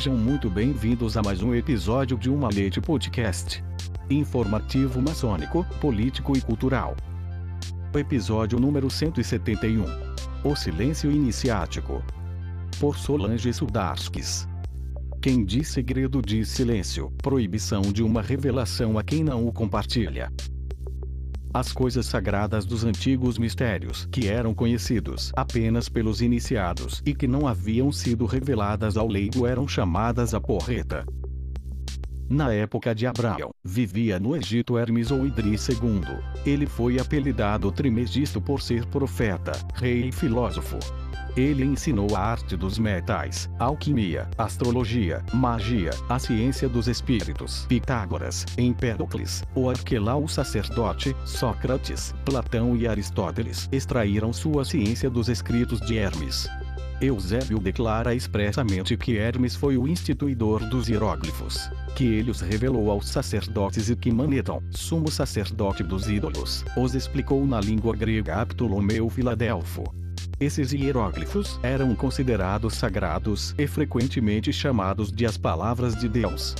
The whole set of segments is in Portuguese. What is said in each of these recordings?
Sejam muito bem-vindos a mais um episódio de Uma Leite Podcast. Informativo maçônico, político e cultural. Episódio número 171. O Silêncio Iniciático. Por Solange Sudarskis. Quem diz segredo diz silêncio, proibição de uma revelação a quem não o compartilha. As coisas sagradas dos antigos mistérios, que eram conhecidos apenas pelos iniciados e que não haviam sido reveladas ao leigo, eram chamadas a porreta. Na época de Abraão, vivia no Egito Hermes ou Idris II. Ele foi apelidado Trimegisto por ser profeta, rei e filósofo. Ele ensinou a arte dos metais, alquimia, astrologia, magia, a ciência dos espíritos. Pitágoras, Empédocles, o Arquelau sacerdote, Sócrates, Platão e Aristóteles extraíram sua ciência dos escritos de Hermes. Eusébio declara expressamente que Hermes foi o instituidor dos hieróglifos, que ele os revelou aos sacerdotes e que Maneton, sumo sacerdote dos ídolos, os explicou na língua grega a Ptolomeu Filadelfo. Esses hieróglifos eram considerados sagrados e frequentemente chamados de as palavras de Deus.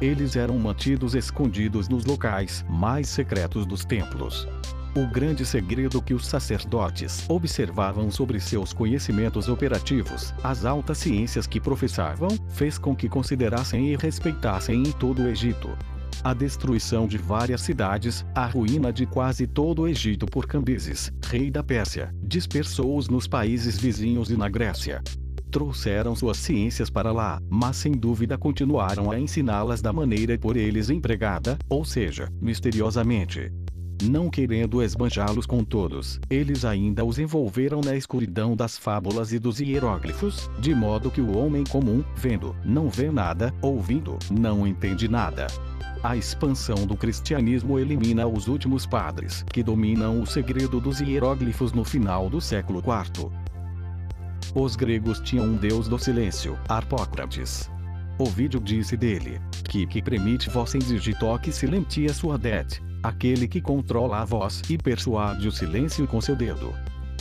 Eles eram mantidos escondidos nos locais mais secretos dos templos. O grande segredo que os sacerdotes observavam sobre seus conhecimentos operativos, as altas ciências que professavam, fez com que considerassem e respeitassem em todo o Egito, a destruição de várias cidades, a ruína de quase todo o Egito por Cambises, rei da Pérsia, dispersou-os nos países vizinhos e na Grécia. Trouxeram suas ciências para lá, mas sem dúvida continuaram a ensiná-las da maneira por eles empregada, ou seja, misteriosamente. Não querendo esbanjá-los com todos, eles ainda os envolveram na escuridão das fábulas e dos hieróglifos, de modo que o homem comum, vendo, não vê nada, ouvindo, não entende nada. A expansão do cristianismo elimina os últimos padres que dominam o segredo dos hieróglifos no final do século IV. Os gregos tinham um deus do silêncio, Arpócrates. Ovídio disse dele, que que permite voz em digitoque silentia sua det, aquele que controla a voz e persuade o silêncio com seu dedo.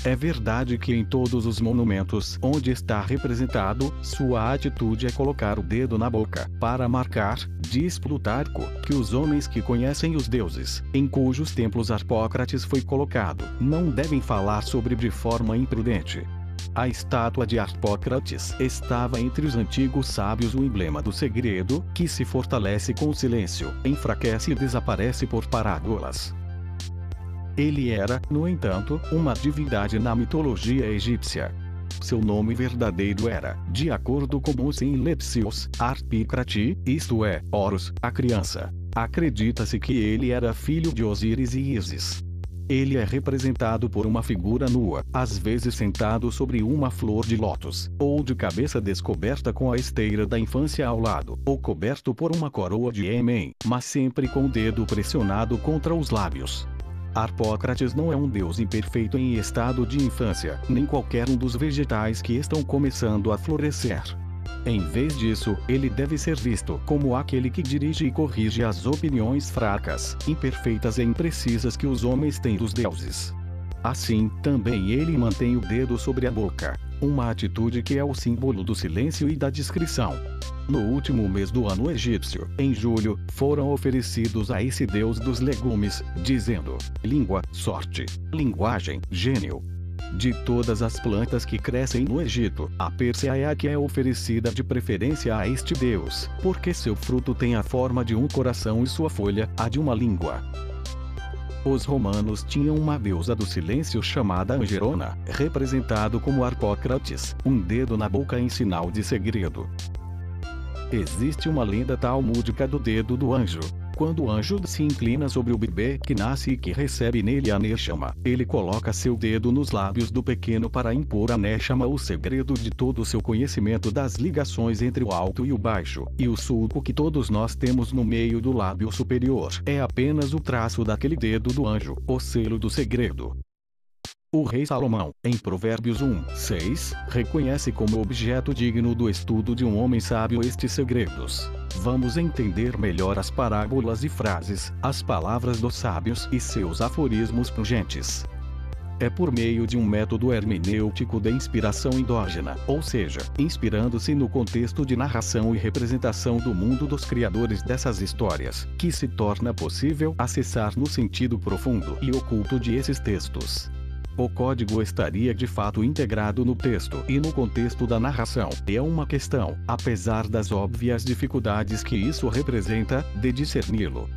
É verdade que em todos os monumentos onde está representado, sua atitude é colocar o dedo na boca, para marcar, diz Plutarco, que os homens que conhecem os deuses, em cujos templos Arpócrates foi colocado, não devem falar sobre de forma imprudente. A estátua de Arpócrates estava entre os antigos sábios o emblema do segredo, que se fortalece com o silêncio, enfraquece e desaparece por parábolas. Ele era, no entanto, uma divindade na mitologia egípcia. Seu nome verdadeiro era, de acordo com Musin Lepsius, Arpicrati, isto é, Horus, a criança. Acredita-se que ele era filho de Osíris e Ísis. Ele é representado por uma figura nua, às vezes sentado sobre uma flor de lótus, ou de cabeça descoberta com a esteira da infância ao lado, ou coberto por uma coroa de êmen, mas sempre com o dedo pressionado contra os lábios. Arpócrates não é um deus imperfeito em estado de infância, nem qualquer um dos vegetais que estão começando a florescer. Em vez disso, ele deve ser visto como aquele que dirige e corrige as opiniões fracas, imperfeitas e imprecisas que os homens têm dos deuses. Assim, também ele mantém o dedo sobre a boca, uma atitude que é o símbolo do silêncio e da discrição. No último mês do ano egípcio, em julho, foram oferecidos a esse deus dos legumes, dizendo: língua, sorte, linguagem, gênio. De todas as plantas que crescem no Egito, a pérsia é a que é oferecida de preferência a este deus, porque seu fruto tem a forma de um coração e sua folha, a de uma língua. Os romanos tinham uma deusa do silêncio chamada Angerona, representado como Arpócrates, um dedo na boca em sinal de segredo. Existe uma lenda talmúdica do dedo do anjo. Quando o anjo se inclina sobre o bebê que nasce e que recebe nele a Neshama, ele coloca seu dedo nos lábios do pequeno para impor a Neshama o segredo de todo o seu conhecimento das ligações entre o alto e o baixo, e o sulco que todos nós temos no meio do lábio superior é apenas o traço daquele dedo do anjo, o selo do segredo. O rei Salomão, em Provérbios 1, 6, reconhece como objeto digno do estudo de um homem sábio estes segredos. Vamos entender melhor as parábolas e frases, as palavras dos sábios e seus aforismos pungentes. é por meio de um método hermenêutico de inspiração endógena, ou seja, inspirando-se no contexto de narração e representação do mundo dos criadores dessas histórias, que se torna possível acessar no sentido profundo e oculto de esses textos. O código estaria de fato integrado no texto e no contexto da narração. É uma questão, apesar das óbvias dificuldades que isso representa, de discerni-lo.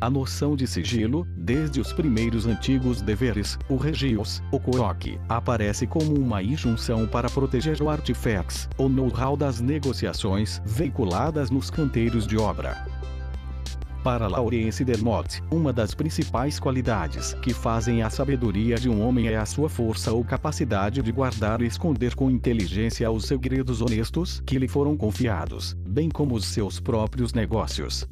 A noção de sigilo, desde os primeiros antigos deveres, o regios, o cooc, aparece como uma injunção para proteger o artifacts, o know-how das negociações veiculadas nos canteiros de obra. Para Laurence Dermot, uma das principais qualidades que fazem a sabedoria de um homem é a sua força ou capacidade de guardar e esconder com inteligência os segredos honestos que lhe foram confiados, bem como os seus próprios negócios.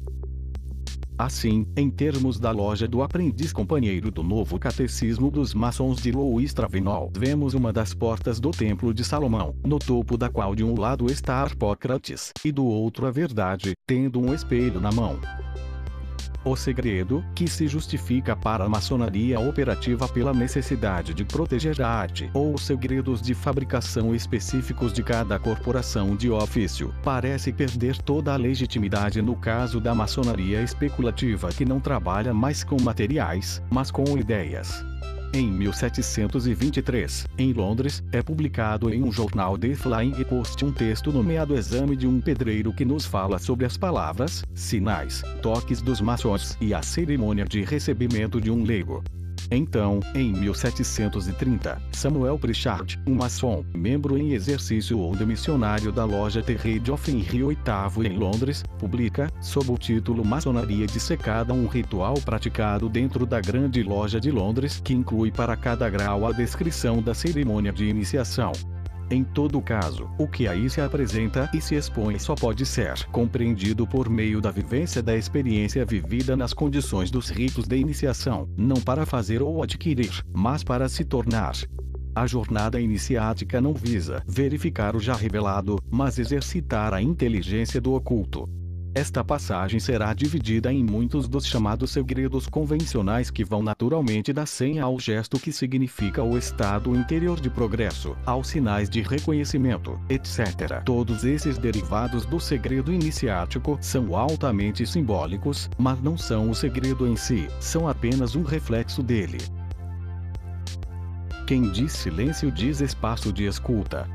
Assim, em termos da loja do aprendiz companheiro do novo catecismo dos maçons de Louis Travenol, vemos uma das portas do Templo de Salomão, no topo da qual de um lado está Arpócrates, e do outro a verdade, tendo um espelho na mão. O segredo, que se justifica para a maçonaria operativa pela necessidade de proteger a arte ou os segredos de fabricação específicos de cada corporação de ofício, parece perder toda a legitimidade no caso da maçonaria especulativa que não trabalha mais com materiais, mas com ideias. Em 1723, em Londres, é publicado em um jornal de Flying Post um texto nomeado Exame de um Pedreiro que nos fala sobre as palavras, sinais, toques dos maçons e a cerimônia de recebimento de um leigo. Então, em 1730, Samuel Pritchard, um maçom, membro em exercício ou demissionário da loja Terre de Offenry VIII em Londres, publica, sob o título Maçonaria Dissecada um ritual praticado dentro da Grande Loja de Londres que inclui para cada grau a descrição da cerimônia de iniciação. Em todo caso, o que aí se apresenta e se expõe só pode ser compreendido por meio da vivência da experiência vivida nas condições dos ritos de iniciação, não para fazer ou adquirir, mas para se tornar. A jornada iniciática não visa verificar o já revelado, mas exercitar a inteligência do oculto. Esta passagem será dividida em muitos dos chamados segredos convencionais que vão naturalmente da senha ao gesto que significa o estado interior de progresso, aos sinais de reconhecimento, etc. Todos esses derivados do segredo iniciático são altamente simbólicos, mas não são o segredo em si, são apenas um reflexo dele. Quem diz silêncio diz espaço de escuta.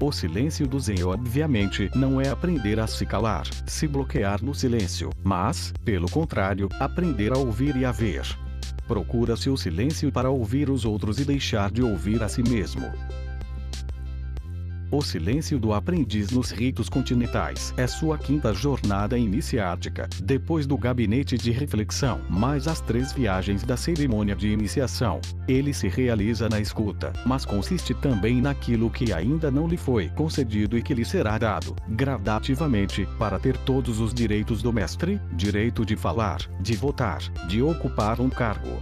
O silêncio do Zen obviamente não é aprender a se calar, se bloquear no silêncio, mas, pelo contrário, aprender a ouvir e a ver. Procura-se o silêncio para ouvir os outros e deixar de ouvir a si mesmo. O silêncio do aprendiz nos ritos continentais é sua quinta jornada iniciática, depois do gabinete de reflexão, mais as três viagens da cerimônia de iniciação. Ele se realiza na escuta, mas consiste também naquilo que ainda não lhe foi concedido e que lhe será dado, gradativamente, para ter todos os direitos do mestre: direito de falar, de votar, de ocupar um cargo,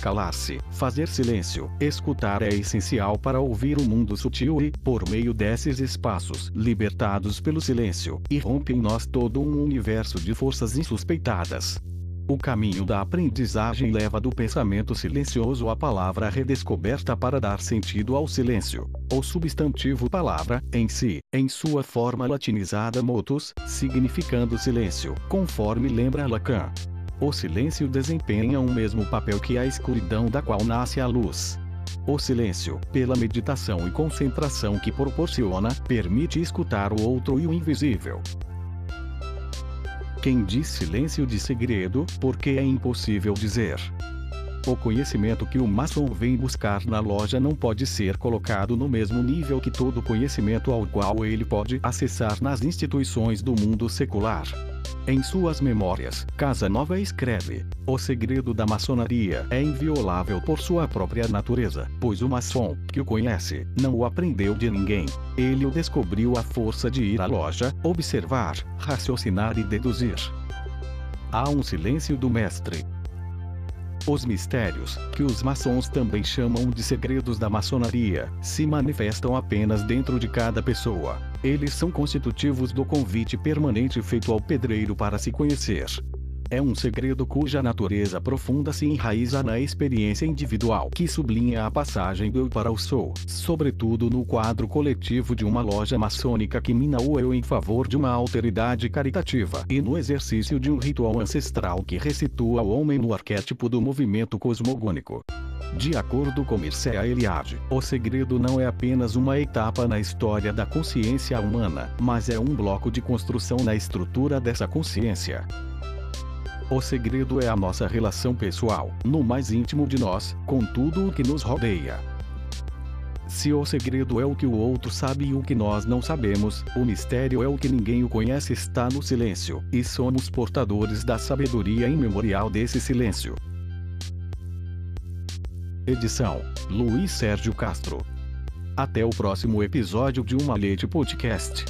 calar-se, fazer silêncio, escutar é essencial para ouvir o mundo sutil e, por meio desses espaços, libertados pelo silêncio, irrompe em nós todo um universo de forças insuspeitadas. O caminho da aprendizagem leva do pensamento silencioso à palavra redescoberta para dar sentido ao silêncio. O substantivo palavra, em si, em sua forma latinizada motus, significando silêncio, conforme lembra Lacan. O silêncio desempenha o mesmo papel que a escuridão da qual nasce a luz. O silêncio, pela meditação e concentração que proporciona, permite escutar o outro e o invisível. Quem diz silêncio de segredo, porque é impossível dizer. O conhecimento que o maçom vem buscar na loja não pode ser colocado no mesmo nível que todo conhecimento ao qual ele pode acessar nas instituições do mundo secular. Em suas memórias, Casanova escreve: O segredo da maçonaria é inviolável por sua própria natureza, pois o maçom, que o conhece, não o aprendeu de ninguém. Ele o descobriu à força de ir à loja, observar, raciocinar e deduzir. Há um silêncio do mestre, os mistérios, que os maçons também chamam de segredos da maçonaria, se manifestam apenas dentro de cada pessoa. Eles são constitutivos do convite permanente feito ao pedreiro para se conhecer. É um segredo cuja natureza profunda se enraiza na experiência individual que sublinha a passagem do eu para o sou, sobretudo no quadro coletivo de uma loja maçônica que mina o eu em favor de uma alteridade caritativa e no exercício de um ritual ancestral que ressitua o homem no arquétipo do movimento cosmogônico. De acordo com Mircea Eliade, o segredo não é apenas uma etapa na história da consciência humana, mas é um bloco de construção na estrutura dessa consciência. O segredo é a nossa relação pessoal, no mais íntimo de nós, com tudo o que nos rodeia. Se o segredo é o que o outro sabe e o que nós não sabemos, o mistério é o que ninguém o conhece está no silêncio, e somos portadores da sabedoria imemorial desse silêncio. Edição: Luiz Sérgio Castro. Até o próximo episódio de Uma Leite Podcast.